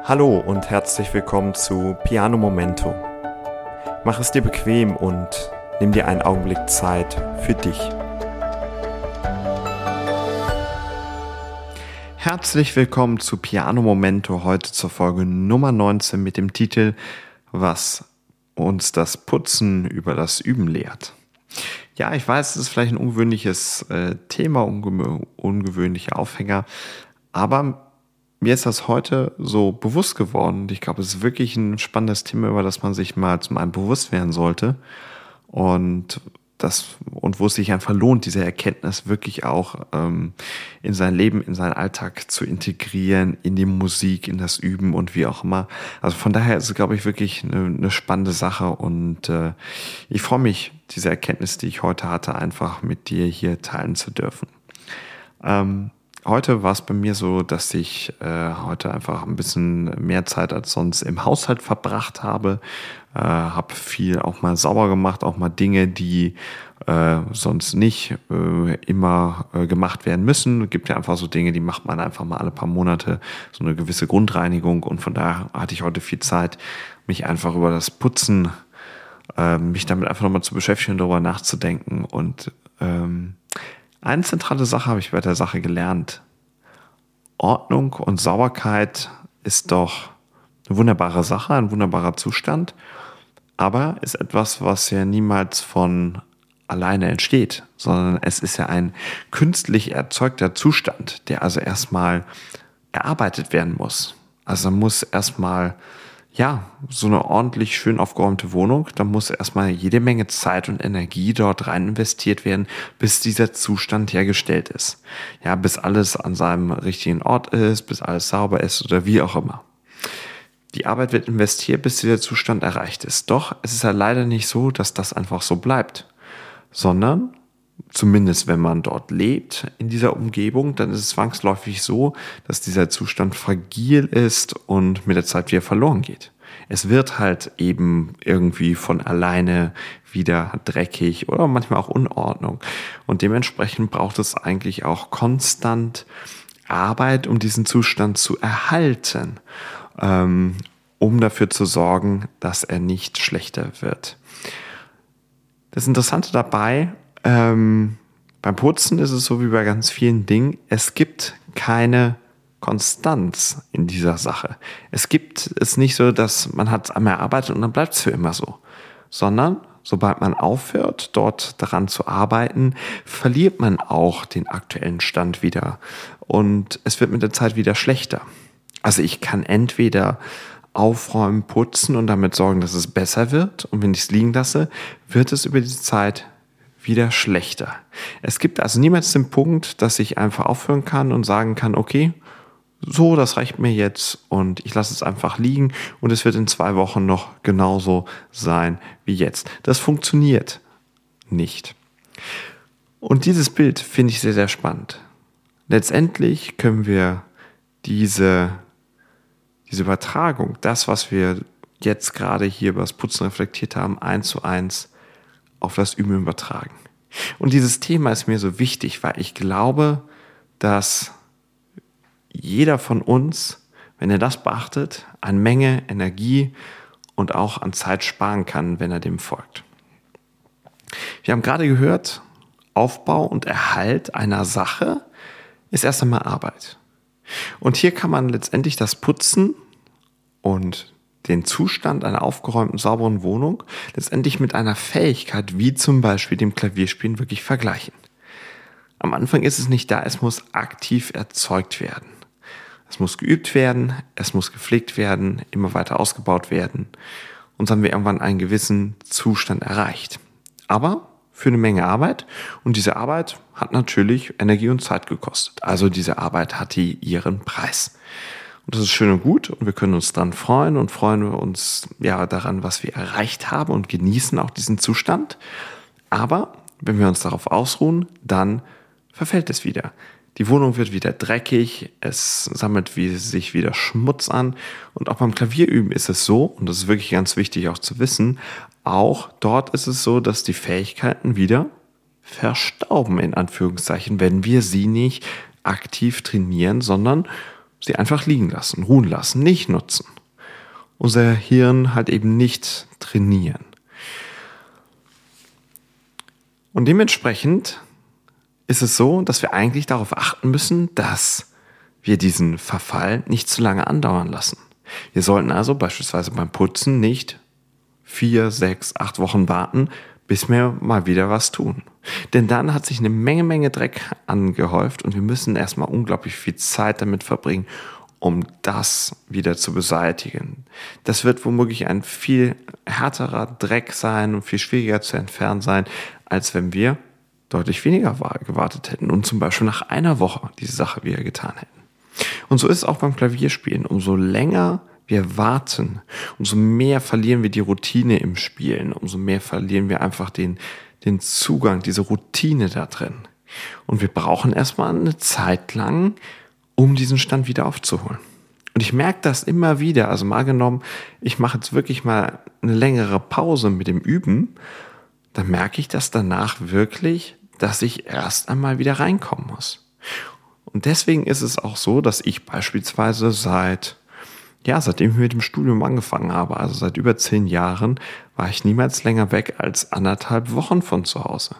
Hallo und herzlich willkommen zu Piano Momento. Mach es dir bequem und nimm dir einen Augenblick Zeit für dich. Herzlich willkommen zu Piano Momento, heute zur Folge Nummer 19 mit dem Titel Was uns das Putzen über das Üben lehrt. Ja, ich weiß, es ist vielleicht ein ungewöhnliches äh, Thema, unge ungewöhnlicher Aufhänger, aber mir ist das heute so bewusst geworden. Ich glaube, es ist wirklich ein spannendes Thema, über das man sich mal zum einen bewusst werden sollte. Und das, und wo es sich einfach lohnt, diese Erkenntnis wirklich auch ähm, in sein Leben, in seinen Alltag zu integrieren, in die Musik, in das Üben und wie auch immer. Also von daher ist es, glaube ich, wirklich eine, eine spannende Sache und äh, ich freue mich, diese Erkenntnis, die ich heute hatte, einfach mit dir hier teilen zu dürfen. Ähm, Heute war es bei mir so, dass ich äh, heute einfach ein bisschen mehr Zeit als sonst im Haushalt verbracht habe. Äh, habe viel auch mal sauber gemacht, auch mal Dinge, die äh, sonst nicht äh, immer äh, gemacht werden müssen. Es gibt ja einfach so Dinge, die macht man einfach mal alle paar Monate, so eine gewisse Grundreinigung. Und von daher hatte ich heute viel Zeit, mich einfach über das Putzen, äh, mich damit einfach nochmal zu beschäftigen, darüber nachzudenken und ähm, eine zentrale Sache habe ich bei der Sache gelernt. Ordnung und Sauberkeit ist doch eine wunderbare Sache, ein wunderbarer Zustand, aber ist etwas, was ja niemals von alleine entsteht, sondern es ist ja ein künstlich erzeugter Zustand, der also erstmal erarbeitet werden muss. Also muss erstmal ja, so eine ordentlich schön aufgeräumte Wohnung, da muss erstmal jede Menge Zeit und Energie dort rein investiert werden, bis dieser Zustand hergestellt ist. Ja, bis alles an seinem richtigen Ort ist, bis alles sauber ist oder wie auch immer. Die Arbeit wird investiert, bis dieser Zustand erreicht ist. Doch es ist ja leider nicht so, dass das einfach so bleibt, sondern zumindest wenn man dort lebt, in dieser Umgebung, dann ist es zwangsläufig so, dass dieser Zustand fragil ist und mit der Zeit wieder verloren geht. Es wird halt eben irgendwie von alleine wieder dreckig oder manchmal auch Unordnung. Und dementsprechend braucht es eigentlich auch konstant Arbeit, um diesen Zustand zu erhalten, ähm, um dafür zu sorgen, dass er nicht schlechter wird. Das Interessante dabei ähm, beim Putzen ist es so wie bei ganz vielen Dingen, es gibt keine Konstanz in dieser Sache. Es gibt es nicht so, dass man hat es einmal erarbeitet und dann bleibt es für immer so, sondern sobald man aufhört, dort daran zu arbeiten, verliert man auch den aktuellen Stand wieder und es wird mit der Zeit wieder schlechter. Also ich kann entweder aufräumen, putzen und damit sorgen, dass es besser wird und wenn ich es liegen lasse, wird es über die Zeit wieder schlechter. Es gibt also niemals den Punkt, dass ich einfach aufhören kann und sagen kann, okay, so, das reicht mir jetzt und ich lasse es einfach liegen und es wird in zwei Wochen noch genauso sein wie jetzt. Das funktioniert nicht. Und dieses Bild finde ich sehr, sehr spannend. Letztendlich können wir diese, diese Übertragung, das, was wir jetzt gerade hier über das Putzen reflektiert haben, eins zu eins auf das Üben übertragen. Und dieses Thema ist mir so wichtig, weil ich glaube, dass jeder von uns, wenn er das beachtet, eine Menge Energie und auch an Zeit sparen kann, wenn er dem folgt. Wir haben gerade gehört, Aufbau und Erhalt einer Sache ist erst einmal Arbeit. Und hier kann man letztendlich das Putzen und den Zustand einer aufgeräumten, sauberen Wohnung letztendlich mit einer Fähigkeit wie zum Beispiel dem Klavierspielen wirklich vergleichen. Am Anfang ist es nicht da, es muss aktiv erzeugt werden. Es muss geübt werden, es muss gepflegt werden, immer weiter ausgebaut werden. Und so haben wir irgendwann einen gewissen Zustand erreicht. Aber für eine Menge Arbeit. Und diese Arbeit hat natürlich Energie und Zeit gekostet. Also diese Arbeit hatte ihren Preis. Und das ist schön und gut und wir können uns dran freuen und freuen wir uns ja daran, was wir erreicht haben und genießen auch diesen Zustand. Aber wenn wir uns darauf ausruhen, dann verfällt es wieder. Die Wohnung wird wieder dreckig, es sammelt wie sich wieder Schmutz an und auch beim Klavierüben ist es so, und das ist wirklich ganz wichtig auch zu wissen, auch dort ist es so, dass die Fähigkeiten wieder verstauben, in Anführungszeichen, wenn wir sie nicht aktiv trainieren, sondern sie einfach liegen lassen, ruhen lassen, nicht nutzen. Unser Hirn halt eben nicht trainieren. Und dementsprechend ist es so, dass wir eigentlich darauf achten müssen, dass wir diesen Verfall nicht zu lange andauern lassen. Wir sollten also beispielsweise beim Putzen nicht vier, sechs, acht Wochen warten, bis wir mal wieder was tun. Denn dann hat sich eine Menge, Menge Dreck angehäuft und wir müssen erstmal unglaublich viel Zeit damit verbringen, um das wieder zu beseitigen. Das wird womöglich ein viel härterer Dreck sein und viel schwieriger zu entfernen sein, als wenn wir deutlich weniger gewartet hätten und zum Beispiel nach einer Woche diese Sache wieder getan hätten. Und so ist es auch beim Klavierspielen. Umso länger wir warten, umso mehr verlieren wir die Routine im Spielen, umso mehr verlieren wir einfach den, den Zugang, diese Routine da drin. Und wir brauchen erstmal eine Zeit lang, um diesen Stand wieder aufzuholen. Und ich merke das immer wieder. Also mal genommen, ich mache jetzt wirklich mal eine längere Pause mit dem Üben, dann merke ich das danach wirklich, dass ich erst einmal wieder reinkommen muss. Und deswegen ist es auch so, dass ich beispielsweise seit, ja, seitdem ich mit dem Studium angefangen habe, also seit über zehn Jahren, war ich niemals länger weg als anderthalb Wochen von zu Hause.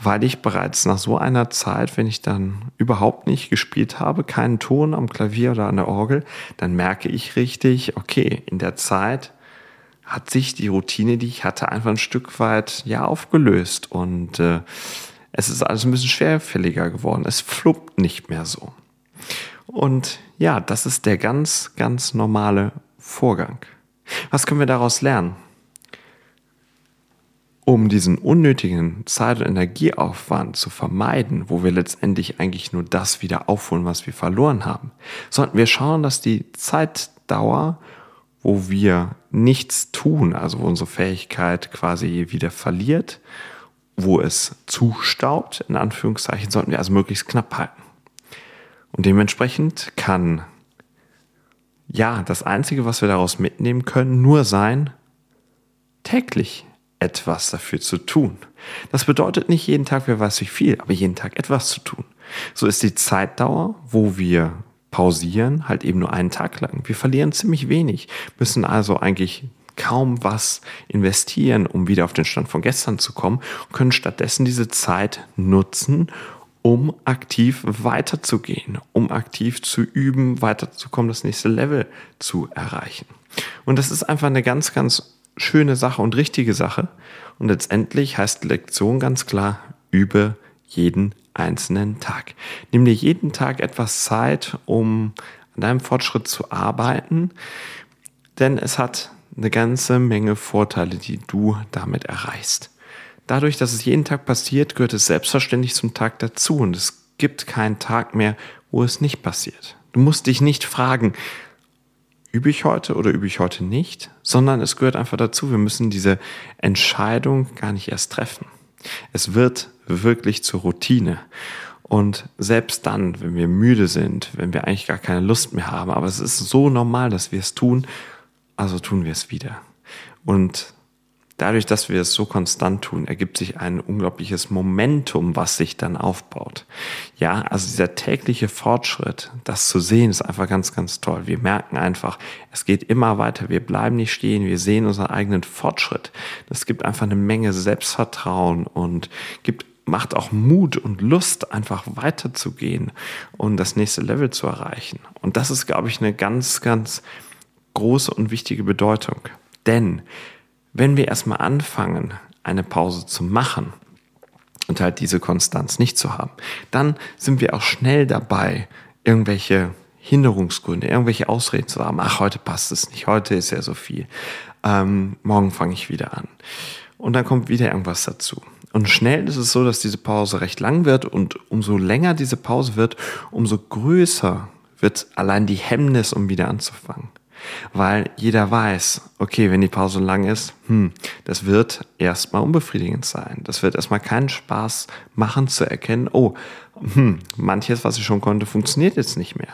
Weil ich bereits nach so einer Zeit, wenn ich dann überhaupt nicht gespielt habe, keinen Ton am Klavier oder an der Orgel, dann merke ich richtig, okay, in der Zeit hat sich die Routine, die ich hatte, einfach ein Stück weit ja aufgelöst und äh, es ist alles ein bisschen schwerfälliger geworden. Es fluppt nicht mehr so. Und ja, das ist der ganz, ganz normale Vorgang. Was können wir daraus lernen? Um diesen unnötigen Zeit- und Energieaufwand zu vermeiden, wo wir letztendlich eigentlich nur das wieder aufholen, was wir verloren haben, sollten wir schauen, dass die Zeitdauer, wo wir nichts tun, also wo unsere Fähigkeit quasi wieder verliert wo es zustaubt, in Anführungszeichen, sollten wir also möglichst knapp halten. Und dementsprechend kann, ja, das Einzige, was wir daraus mitnehmen können, nur sein, täglich etwas dafür zu tun. Das bedeutet nicht jeden Tag, wer weiß wie viel, aber jeden Tag etwas zu tun. So ist die Zeitdauer, wo wir pausieren, halt eben nur einen Tag lang. Wir verlieren ziemlich wenig, müssen also eigentlich kaum was investieren, um wieder auf den Stand von gestern zu kommen, können stattdessen diese Zeit nutzen, um aktiv weiterzugehen, um aktiv zu üben, weiterzukommen, das nächste Level zu erreichen. Und das ist einfach eine ganz, ganz schöne Sache und richtige Sache. Und letztendlich heißt die Lektion ganz klar, übe jeden einzelnen Tag. Nimm dir jeden Tag etwas Zeit, um an deinem Fortschritt zu arbeiten, denn es hat eine ganze Menge Vorteile, die du damit erreichst. Dadurch, dass es jeden Tag passiert, gehört es selbstverständlich zum Tag dazu und es gibt keinen Tag mehr, wo es nicht passiert. Du musst dich nicht fragen, übe ich heute oder übe ich heute nicht, sondern es gehört einfach dazu. Wir müssen diese Entscheidung gar nicht erst treffen. Es wird wirklich zur Routine. Und selbst dann, wenn wir müde sind, wenn wir eigentlich gar keine Lust mehr haben, aber es ist so normal, dass wir es tun, also tun wir es wieder. Und dadurch, dass wir es so konstant tun, ergibt sich ein unglaubliches Momentum, was sich dann aufbaut. Ja, also dieser tägliche Fortschritt, das zu sehen, ist einfach ganz, ganz toll. Wir merken einfach, es geht immer weiter. Wir bleiben nicht stehen. Wir sehen unseren eigenen Fortschritt. Das gibt einfach eine Menge Selbstvertrauen und gibt macht auch Mut und Lust, einfach weiterzugehen und das nächste Level zu erreichen. Und das ist, glaube ich, eine ganz, ganz große und wichtige Bedeutung. Denn wenn wir erstmal anfangen, eine Pause zu machen und halt diese Konstanz nicht zu haben, dann sind wir auch schnell dabei, irgendwelche Hinderungsgründe, irgendwelche Ausreden zu haben. Ach, heute passt es nicht, heute ist ja so viel. Ähm, morgen fange ich wieder an. Und dann kommt wieder irgendwas dazu. Und schnell ist es so, dass diese Pause recht lang wird und umso länger diese Pause wird, umso größer wird allein die Hemmnis, um wieder anzufangen. Weil jeder weiß, okay, wenn die Pause lang ist, hm, das wird erstmal unbefriedigend sein. Das wird erstmal keinen Spaß machen zu erkennen, oh, hm, manches, was ich schon konnte, funktioniert jetzt nicht mehr.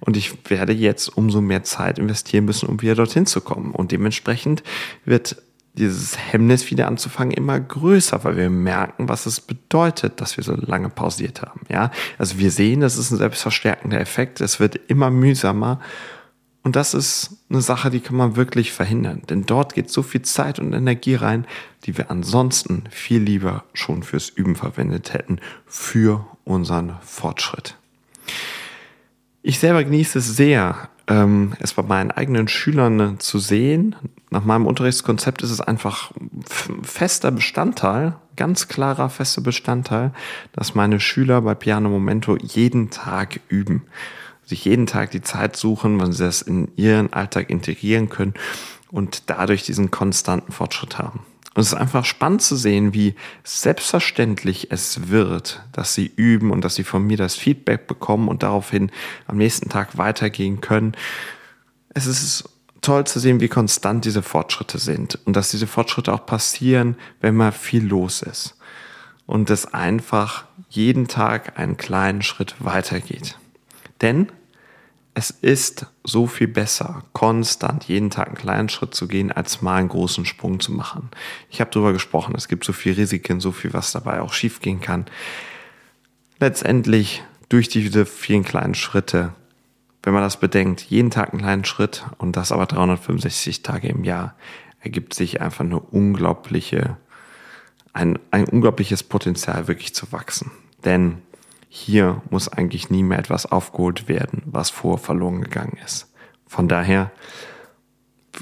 Und ich werde jetzt umso mehr Zeit investieren müssen, um wieder dorthin zu kommen. Und dementsprechend wird dieses Hemmnis wieder anzufangen immer größer, weil wir merken, was es bedeutet, dass wir so lange pausiert haben. Ja, also wir sehen, das ist ein selbstverstärkender Effekt. Es wird immer mühsamer. Und das ist eine Sache, die kann man wirklich verhindern. Denn dort geht so viel Zeit und Energie rein, die wir ansonsten viel lieber schon fürs Üben verwendet hätten, für unseren Fortschritt. Ich selber genieße es sehr, ähm, es bei meinen eigenen Schülern zu sehen. Nach meinem Unterrichtskonzept ist es einfach fester Bestandteil, ganz klarer fester Bestandteil, dass meine Schüler bei Piano Momento jeden Tag üben. Sich jeden Tag die Zeit suchen, wann sie das in ihren Alltag integrieren können und dadurch diesen konstanten Fortschritt haben. Und es ist einfach spannend zu sehen, wie selbstverständlich es wird, dass sie üben und dass sie von mir das Feedback bekommen und daraufhin am nächsten Tag weitergehen können. Es ist toll zu sehen, wie konstant diese Fortschritte sind und dass diese Fortschritte auch passieren, wenn mal viel los ist. Und es einfach jeden Tag einen kleinen Schritt weitergeht. Denn es ist so viel besser, konstant jeden Tag einen kleinen Schritt zu gehen, als mal einen großen Sprung zu machen. Ich habe darüber gesprochen, es gibt so viel Risiken, so viel, was dabei auch schiefgehen kann. Letztendlich durch diese vielen kleinen Schritte, wenn man das bedenkt, jeden Tag einen kleinen Schritt und das aber 365 Tage im Jahr, ergibt sich einfach eine unglaubliche, ein, ein unglaubliches Potenzial wirklich zu wachsen. Denn hier muss eigentlich nie mehr etwas aufgeholt werden, was vor verloren gegangen ist. Von daher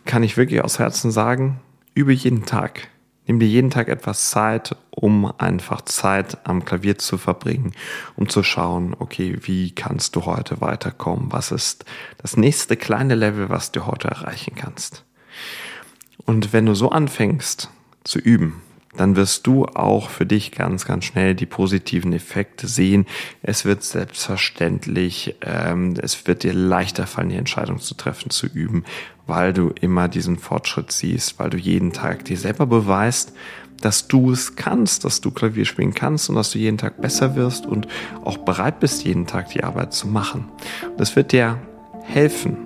kann ich wirklich aus Herzen sagen, übe jeden Tag. Nimm dir jeden Tag etwas Zeit, um einfach Zeit am Klavier zu verbringen, um zu schauen, okay, wie kannst du heute weiterkommen? Was ist das nächste kleine Level, was du heute erreichen kannst? Und wenn du so anfängst zu üben, dann wirst du auch für dich ganz, ganz schnell die positiven Effekte sehen. Es wird selbstverständlich, ähm, es wird dir leichter fallen, die Entscheidung zu treffen, zu üben, weil du immer diesen Fortschritt siehst, weil du jeden Tag dir selber beweist, dass du es kannst, dass du Klavier spielen kannst und dass du jeden Tag besser wirst und auch bereit bist, jeden Tag die Arbeit zu machen. Das wird dir helfen,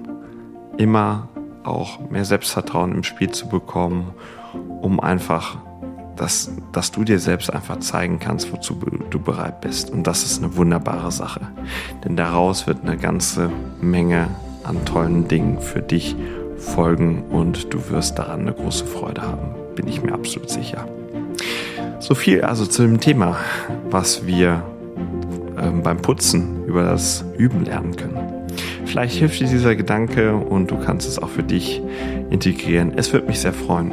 immer auch mehr Selbstvertrauen im Spiel zu bekommen, um einfach dass, dass du dir selbst einfach zeigen kannst, wozu du bereit bist. Und das ist eine wunderbare Sache. Denn daraus wird eine ganze Menge an tollen Dingen für dich folgen und du wirst daran eine große Freude haben, bin ich mir absolut sicher. So viel also zu dem Thema, was wir ähm, beim Putzen über das Üben lernen können. Vielleicht hilft dir dieser Gedanke und du kannst es auch für dich integrieren. Es würde mich sehr freuen.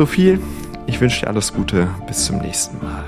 So viel. Ich wünsche dir alles Gute. Bis zum nächsten Mal.